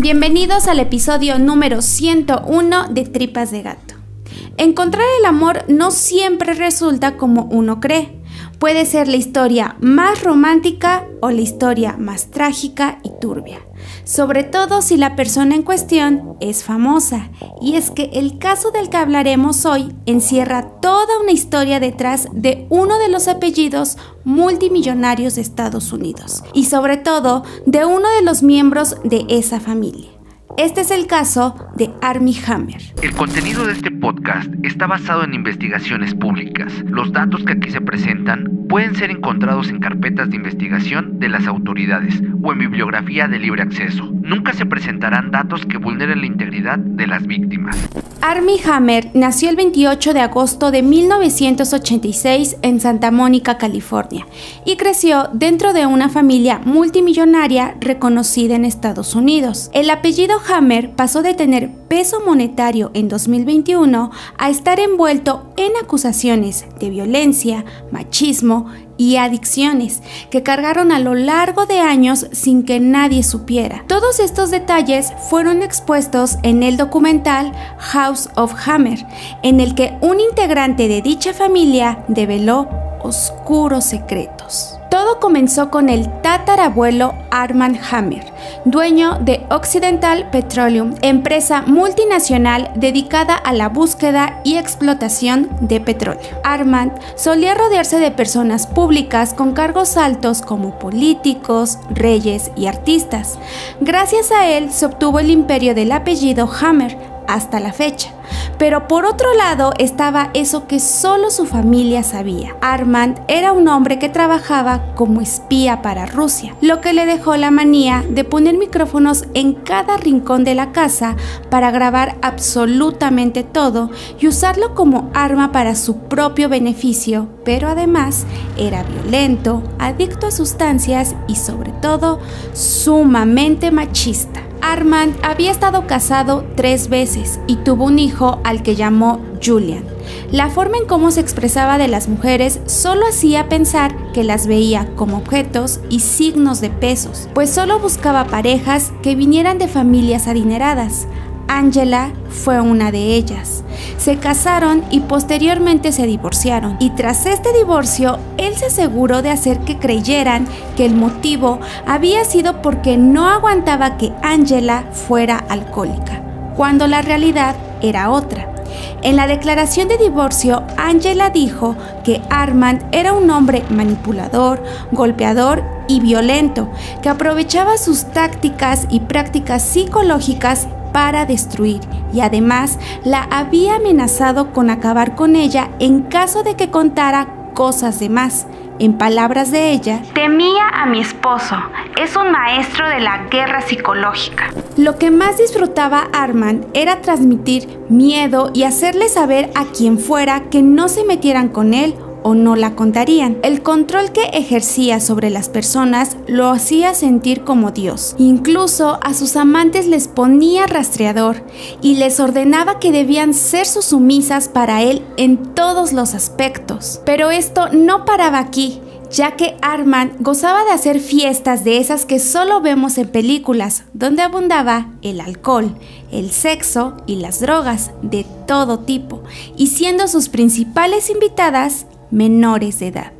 Bienvenidos al episodio número 101 de Tripas de Gato. Encontrar el amor no siempre resulta como uno cree. Puede ser la historia más romántica o la historia más trágica y turbia sobre todo si la persona en cuestión es famosa. Y es que el caso del que hablaremos hoy encierra toda una historia detrás de uno de los apellidos multimillonarios de Estados Unidos y sobre todo de uno de los miembros de esa familia. Este es el caso de Armie Hammer. El contenido de este podcast está basado en investigaciones públicas. Los datos que aquí se presentan pueden ser encontrados en carpetas de investigación de las autoridades o en bibliografía de libre acceso. Nunca se presentarán datos que vulneren la integridad de las víctimas. Armie Hammer nació el 28 de agosto de 1986 en Santa Mónica, California, y creció dentro de una familia multimillonaria reconocida en Estados Unidos. El apellido Hammer pasó de tener peso monetario en 2021 a estar envuelto en acusaciones de violencia, machismo y adicciones que cargaron a lo largo de años sin que nadie supiera. Todos estos detalles fueron expuestos en el documental House of Hammer, en el que un integrante de dicha familia develó oscuros secretos. Todo comenzó con el tatarabuelo Armand Hammer, dueño de Occidental Petroleum, empresa multinacional dedicada a la búsqueda y explotación de petróleo. Armand solía rodearse de personas públicas con cargos altos como políticos, reyes y artistas. Gracias a él se obtuvo el imperio del apellido Hammer hasta la fecha. Pero por otro lado estaba eso que solo su familia sabía. Armand era un hombre que trabajaba como espía para Rusia, lo que le dejó la manía de poner micrófonos en cada rincón de la casa para grabar absolutamente todo y usarlo como arma para su propio beneficio, pero además era violento, adicto a sustancias y sobre todo sumamente machista. Armand había estado casado tres veces y tuvo un hijo al que llamó Julian. La forma en cómo se expresaba de las mujeres solo hacía pensar que las veía como objetos y signos de pesos, pues solo buscaba parejas que vinieran de familias adineradas. Angela fue una de ellas. Se casaron y posteriormente se divorciaron. Y tras este divorcio, él se aseguró de hacer que creyeran que el motivo había sido porque no aguantaba que Angela fuera alcohólica, cuando la realidad era otra. En la declaración de divorcio, Angela dijo que Armand era un hombre manipulador, golpeador y violento, que aprovechaba sus tácticas y prácticas psicológicas para destruir y además la había amenazado con acabar con ella en caso de que contara cosas de más. En palabras de ella, temía a mi esposo, es un maestro de la guerra psicológica. Lo que más disfrutaba Armand era transmitir miedo y hacerle saber a quien fuera que no se metieran con él o no la contarían. El control que ejercía sobre las personas lo hacía sentir como Dios. Incluso a sus amantes les ponía rastreador y les ordenaba que debían ser sus sumisas para él en todos los aspectos. Pero esto no paraba aquí ya que Armand gozaba de hacer fiestas de esas que solo vemos en películas, donde abundaba el alcohol, el sexo y las drogas de todo tipo, y siendo sus principales invitadas menores de edad.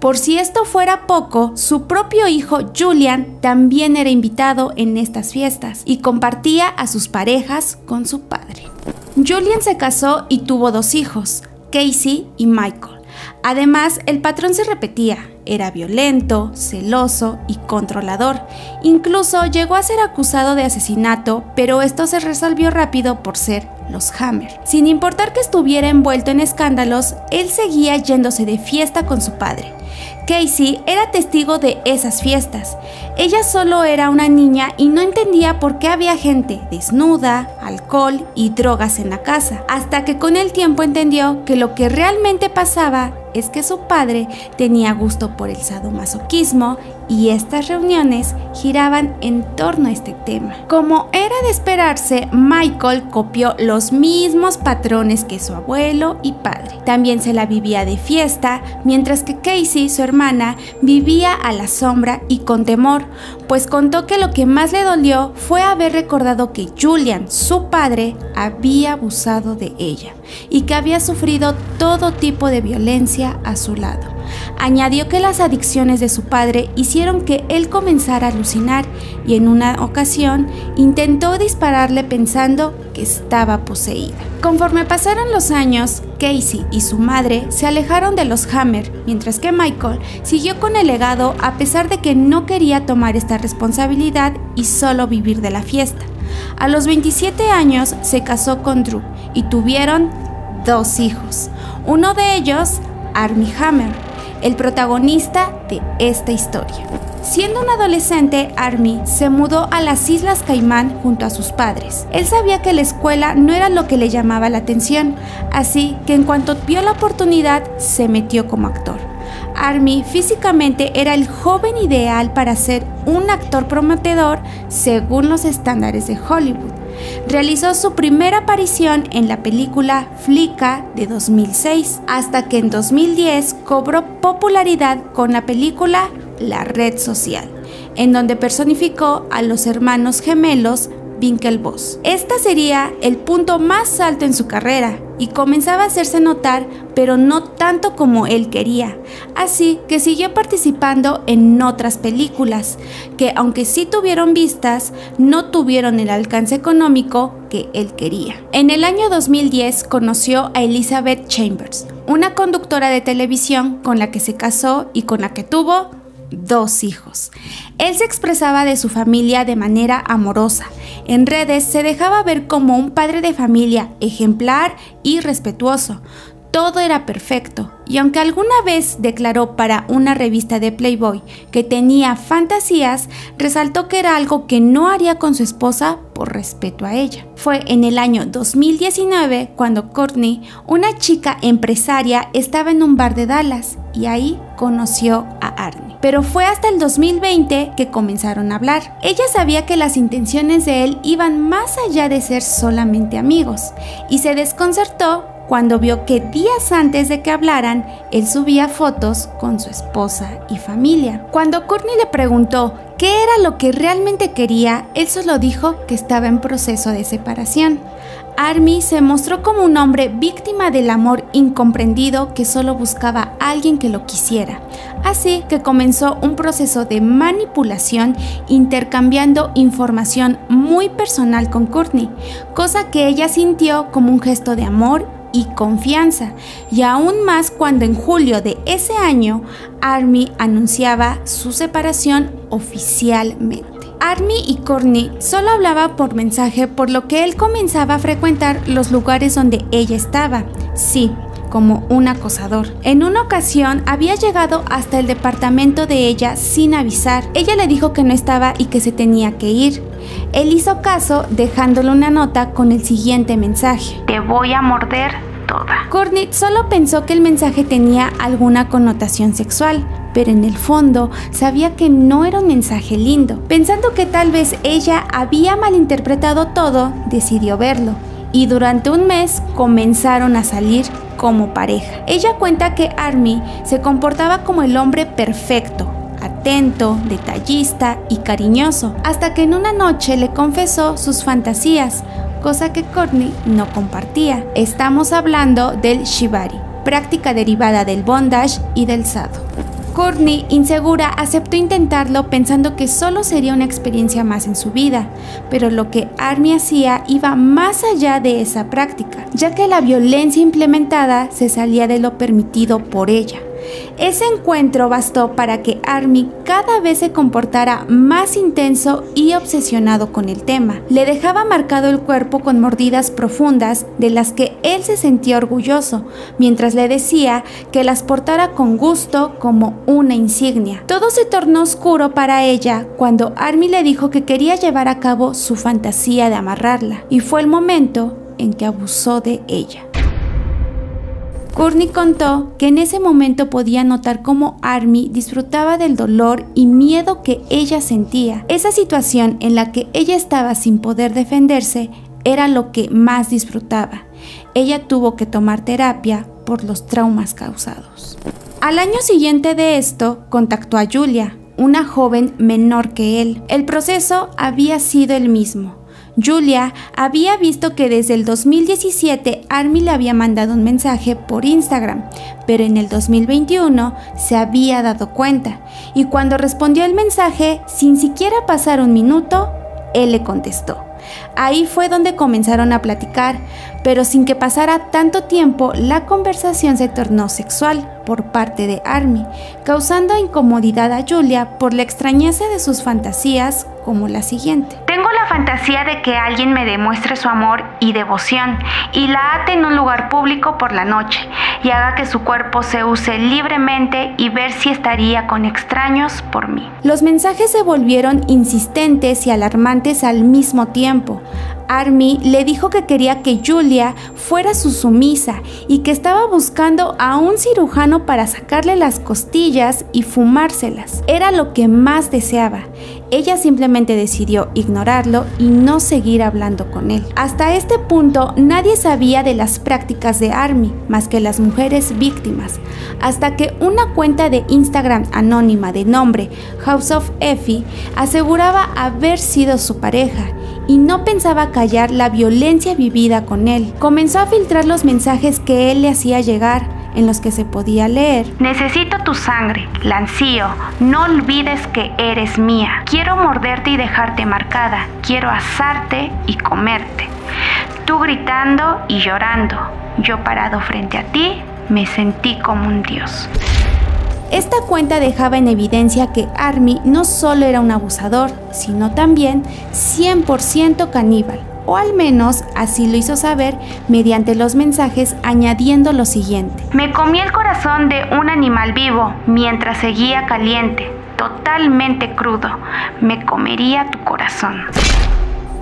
Por si esto fuera poco, su propio hijo Julian también era invitado en estas fiestas y compartía a sus parejas con su padre. Julian se casó y tuvo dos hijos, Casey y Michael. Además, el patrón se repetía, era violento, celoso y controlador. Incluso llegó a ser acusado de asesinato, pero esto se resolvió rápido por ser los Hammer. Sin importar que estuviera envuelto en escándalos, él seguía yéndose de fiesta con su padre. Casey era testigo de esas fiestas. Ella solo era una niña y no entendía por qué había gente desnuda, alcohol y drogas en la casa, hasta que con el tiempo entendió que lo que realmente pasaba es que su padre tenía gusto por el sadomasoquismo y estas reuniones giraban en torno a este tema. Como era de esperarse, Michael copió los mismos patrones que su abuelo y padre. También se la vivía de fiesta, mientras que Casey, su hermana, vivía a la sombra y con temor, pues contó que lo que más le dolió fue haber recordado que Julian, su padre, había abusado de ella y que había sufrido todo tipo de violencia a su lado. Añadió que las adicciones de su padre hicieron que él comenzara a alucinar y en una ocasión intentó dispararle pensando que estaba poseída. Conforme pasaron los años, Casey y su madre se alejaron de los Hammer, mientras que Michael siguió con el legado a pesar de que no quería tomar esta responsabilidad y solo vivir de la fiesta. A los 27 años se casó con Drew y tuvieron dos hijos. Uno de ellos, Armie Hammer, el protagonista de esta historia. Siendo un adolescente, Army se mudó a las Islas Caimán junto a sus padres. Él sabía que la escuela no era lo que le llamaba la atención, así que en cuanto vio la oportunidad, se metió como actor. Army físicamente era el joven ideal para ser un actor prometedor según los estándares de Hollywood realizó su primera aparición en la película Flicka de 2006, hasta que en 2010 cobró popularidad con la película La Red Social, en donde personificó a los hermanos gemelos Winklevoss. Esta sería el punto más alto en su carrera y comenzaba a hacerse notar, pero no tanto como él quería. Así que siguió participando en otras películas, que aunque sí tuvieron vistas, no tuvieron el alcance económico que él quería. En el año 2010 conoció a Elizabeth Chambers, una conductora de televisión con la que se casó y con la que tuvo dos hijos. Él se expresaba de su familia de manera amorosa. En redes se dejaba ver como un padre de familia ejemplar y respetuoso. Todo era perfecto, y aunque alguna vez declaró para una revista de Playboy que tenía fantasías, resaltó que era algo que no haría con su esposa por respeto a ella. Fue en el año 2019 cuando Courtney, una chica empresaria, estaba en un bar de Dallas y ahí conoció a Arnie. Pero fue hasta el 2020 que comenzaron a hablar. Ella sabía que las intenciones de él iban más allá de ser solamente amigos y se desconcertó cuando vio que días antes de que hablaran, él subía fotos con su esposa y familia. Cuando Courtney le preguntó qué era lo que realmente quería, él solo dijo que estaba en proceso de separación. Army se mostró como un hombre víctima del amor incomprendido que solo buscaba a alguien que lo quisiera. Así que comenzó un proceso de manipulación intercambiando información muy personal con Courtney, cosa que ella sintió como un gesto de amor y confianza, y aún más cuando en julio de ese año Army anunciaba su separación oficialmente. Army y Courtney solo hablaba por mensaje por lo que él comenzaba a frecuentar los lugares donde ella estaba. Sí, como un acosador. En una ocasión había llegado hasta el departamento de ella sin avisar. Ella le dijo que no estaba y que se tenía que ir. Él hizo caso dejándole una nota con el siguiente mensaje. Te voy a morder toda. Courtney solo pensó que el mensaje tenía alguna connotación sexual, pero en el fondo sabía que no era un mensaje lindo. Pensando que tal vez ella había malinterpretado todo, decidió verlo. Y durante un mes comenzaron a salir como pareja. Ella cuenta que Army se comportaba como el hombre perfecto, atento, detallista y cariñoso, hasta que en una noche le confesó sus fantasías, cosa que Courtney no compartía. Estamos hablando del shibari, práctica derivada del bondage y del sado. Courtney, insegura, aceptó intentarlo pensando que solo sería una experiencia más en su vida, pero lo que Army hacía iba más allá de esa práctica, ya que la violencia implementada se salía de lo permitido por ella. Ese encuentro bastó para que Army cada vez se comportara más intenso y obsesionado con el tema. Le dejaba marcado el cuerpo con mordidas profundas de las que él se sentía orgulloso, mientras le decía que las portara con gusto como una insignia. Todo se tornó oscuro para ella cuando Army le dijo que quería llevar a cabo su fantasía de amarrarla, y fue el momento en que abusó de ella. Courtney contó que en ese momento podía notar cómo Army disfrutaba del dolor y miedo que ella sentía. Esa situación en la que ella estaba sin poder defenderse era lo que más disfrutaba. Ella tuvo que tomar terapia por los traumas causados. Al año siguiente de esto, contactó a Julia, una joven menor que él. El proceso había sido el mismo. Julia había visto que desde el 2017 Army le había mandado un mensaje por Instagram, pero en el 2021 se había dado cuenta y cuando respondió el mensaje, sin siquiera pasar un minuto, él le contestó. Ahí fue donde comenzaron a platicar, pero sin que pasara tanto tiempo, la conversación se tornó sexual por parte de Army, causando incomodidad a Julia por la extrañeza de sus fantasías como la siguiente. Fantasía de que alguien me demuestre su amor y devoción y la ate en un lugar público por la noche y haga que su cuerpo se use libremente y ver si estaría con extraños por mí. Los mensajes se volvieron insistentes y alarmantes al mismo tiempo. Army le dijo que quería que Julia fuera su sumisa y que estaba buscando a un cirujano para sacarle las costillas y fumárselas. Era lo que más deseaba. Ella simplemente decidió ignorarlo y no seguir hablando con él. Hasta este punto nadie sabía de las prácticas de Army más que las mujeres víctimas, hasta que una cuenta de Instagram anónima de nombre House of Effie aseguraba haber sido su pareja y no pensaba callar la violencia vivida con él. Comenzó a filtrar los mensajes que él le hacía llegar en los que se podía leer. Necesito tu sangre, Lancío. No olvides que eres mía. Quiero morderte y dejarte marcada. Quiero asarte y comerte. Tú gritando y llorando. Yo parado frente a ti, me sentí como un dios. Esta cuenta dejaba en evidencia que Army no solo era un abusador, sino también 100% caníbal, o al menos así lo hizo saber mediante los mensajes añadiendo lo siguiente. Me comí el corazón de un animal vivo mientras seguía caliente, totalmente crudo. Me comería tu corazón.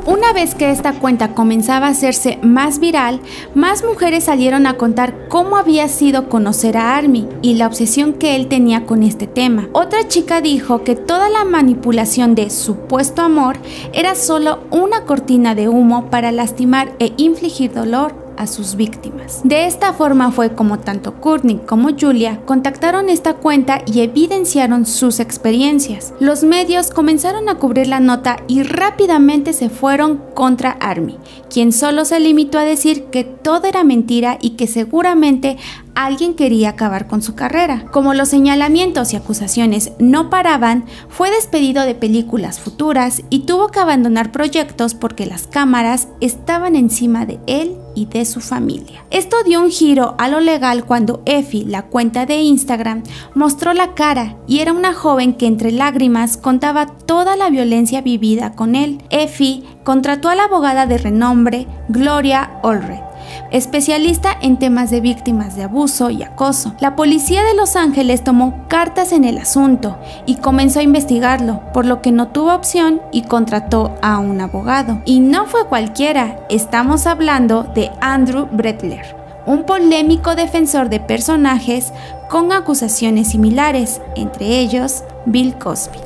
Una vez que esta cuenta comenzaba a hacerse más viral, más mujeres salieron a contar cómo había sido conocer a Army y la obsesión que él tenía con este tema. Otra chica dijo que toda la manipulación de supuesto amor era solo una cortina de humo para lastimar e infligir dolor a sus víctimas. De esta forma fue como tanto Courtney como Julia contactaron esta cuenta y evidenciaron sus experiencias. Los medios comenzaron a cubrir la nota y rápidamente se fueron contra Army, quien solo se limitó a decir que todo era mentira y que seguramente alguien quería acabar con su carrera. Como los señalamientos y acusaciones no paraban, fue despedido de películas futuras y tuvo que abandonar proyectos porque las cámaras estaban encima de él y de su familia. Esto dio un giro a lo legal cuando Effie, la cuenta de Instagram, mostró la cara y era una joven que entre lágrimas contaba toda la violencia vivida con él. Effie contrató a la abogada de renombre Gloria Allred especialista en temas de víctimas de abuso y acoso. La policía de Los Ángeles tomó cartas en el asunto y comenzó a investigarlo, por lo que no tuvo opción y contrató a un abogado. Y no fue cualquiera, estamos hablando de Andrew Bretler, un polémico defensor de personajes con acusaciones similares, entre ellos Bill Cosby.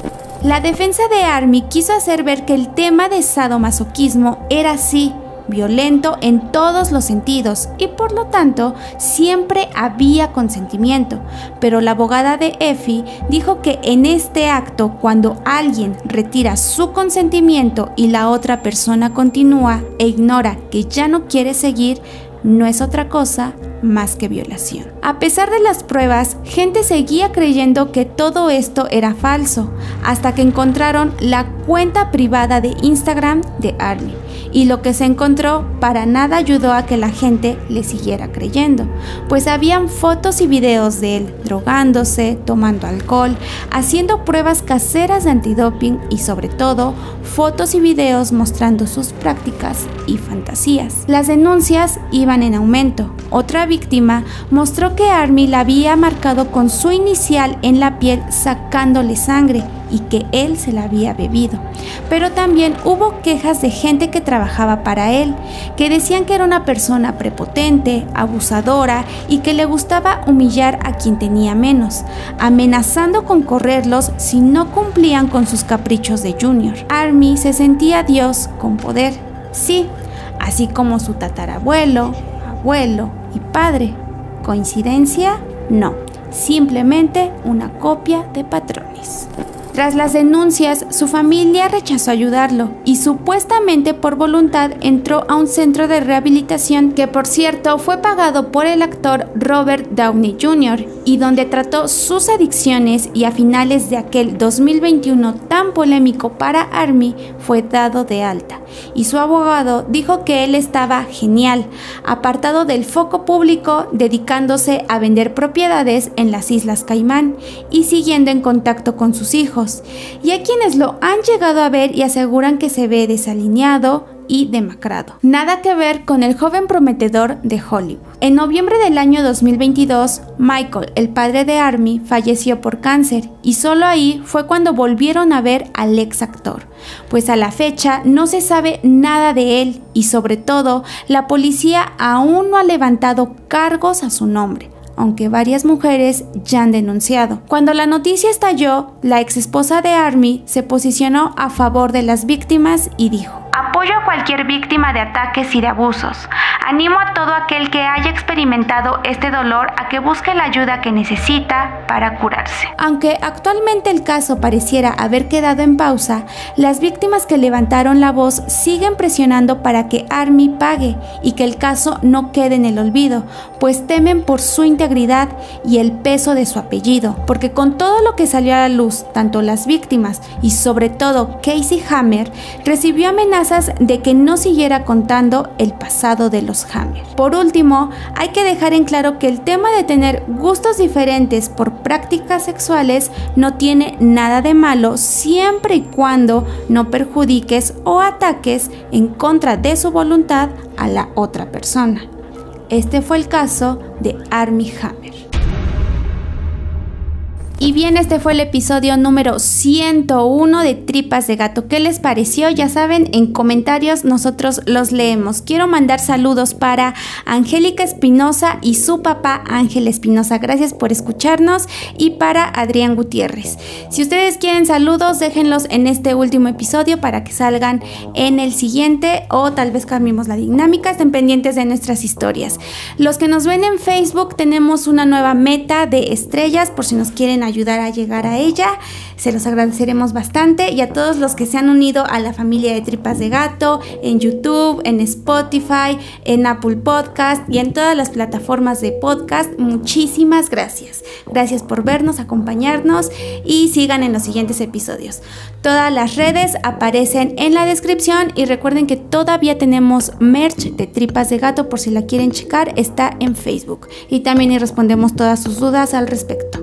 La defensa de Army quiso hacer ver que el tema de sadomasoquismo era así violento en todos los sentidos y por lo tanto siempre había consentimiento. Pero la abogada de Effie dijo que en este acto, cuando alguien retira su consentimiento y la otra persona continúa e ignora que ya no quiere seguir, no es otra cosa más que violación. A pesar de las pruebas, gente seguía creyendo que todo esto era falso, hasta que encontraron la cuenta privada de Instagram de Army y lo que se encontró para nada ayudó a que la gente le siguiera creyendo, pues habían fotos y videos de él drogándose, tomando alcohol, haciendo pruebas caseras de antidoping y sobre todo fotos y videos mostrando sus prácticas y fantasías. Las denuncias iban en aumento. Otra víctima mostró que Army la había marcado con su inicial en la piel sacándole sangre y que él se la había bebido. Pero también hubo quejas de gente que trabajaba para él, que decían que era una persona prepotente, abusadora y que le gustaba humillar a quien tenía menos, amenazando con correrlos si no cumplían con sus caprichos de Junior. Army se sentía Dios con poder, sí, así como su tatarabuelo, abuelo y padre. ¿Coincidencia? No, simplemente una copia de patrones. Tras las denuncias, su familia rechazó ayudarlo y supuestamente por voluntad entró a un centro de rehabilitación que por cierto fue pagado por el actor Robert Downey Jr. y donde trató sus adicciones y a finales de aquel 2021 tan polémico para Army fue dado de alta y su abogado dijo que él estaba genial, apartado del foco público, dedicándose a vender propiedades en las Islas Caimán y siguiendo en contacto con sus hijos. Y hay quienes lo han llegado a ver y aseguran que se ve desalineado, y demacrado. Nada que ver con el joven prometedor de Hollywood. En noviembre del año 2022, Michael, el padre de Army, falleció por cáncer y solo ahí fue cuando volvieron a ver al ex actor, pues a la fecha no se sabe nada de él y sobre todo la policía aún no ha levantado cargos a su nombre aunque varias mujeres ya han denunciado. Cuando la noticia estalló, la ex esposa de Army se posicionó a favor de las víctimas y dijo, cualquier víctima de ataques y de abusos. Animo a todo aquel que haya experimentado este dolor a que busque la ayuda que necesita para curarse. Aunque actualmente el caso pareciera haber quedado en pausa, las víctimas que levantaron la voz siguen presionando para que Army pague y que el caso no quede en el olvido, pues temen por su integridad y el peso de su apellido, porque con todo lo que salió a la luz, tanto las víctimas y sobre todo Casey Hammer recibió amenazas de que no siguiera contando el pasado de los Hammer. Por último, hay que dejar en claro que el tema de tener gustos diferentes por prácticas sexuales no tiene nada de malo siempre y cuando no perjudiques o ataques en contra de su voluntad a la otra persona. Este fue el caso de Armie Hammer. Y bien, este fue el episodio número 101 de Tripas de Gato. ¿Qué les pareció? Ya saben, en comentarios nosotros los leemos. Quiero mandar saludos para Angélica Espinosa y su papá Ángel Espinosa. Gracias por escucharnos. Y para Adrián Gutiérrez. Si ustedes quieren saludos, déjenlos en este último episodio para que salgan en el siguiente o tal vez cambiemos la dinámica. Estén pendientes de nuestras historias. Los que nos ven en Facebook tenemos una nueva meta de estrellas por si nos quieren ayudar a llegar a ella. Se los agradeceremos bastante y a todos los que se han unido a la familia de Tripas de Gato en YouTube, en Spotify, en Apple Podcast y en todas las plataformas de podcast. Muchísimas gracias. Gracias por vernos, acompañarnos y sigan en los siguientes episodios. Todas las redes aparecen en la descripción y recuerden que todavía tenemos merch de Tripas de Gato por si la quieren checar, está en Facebook y también respondemos todas sus dudas al respecto.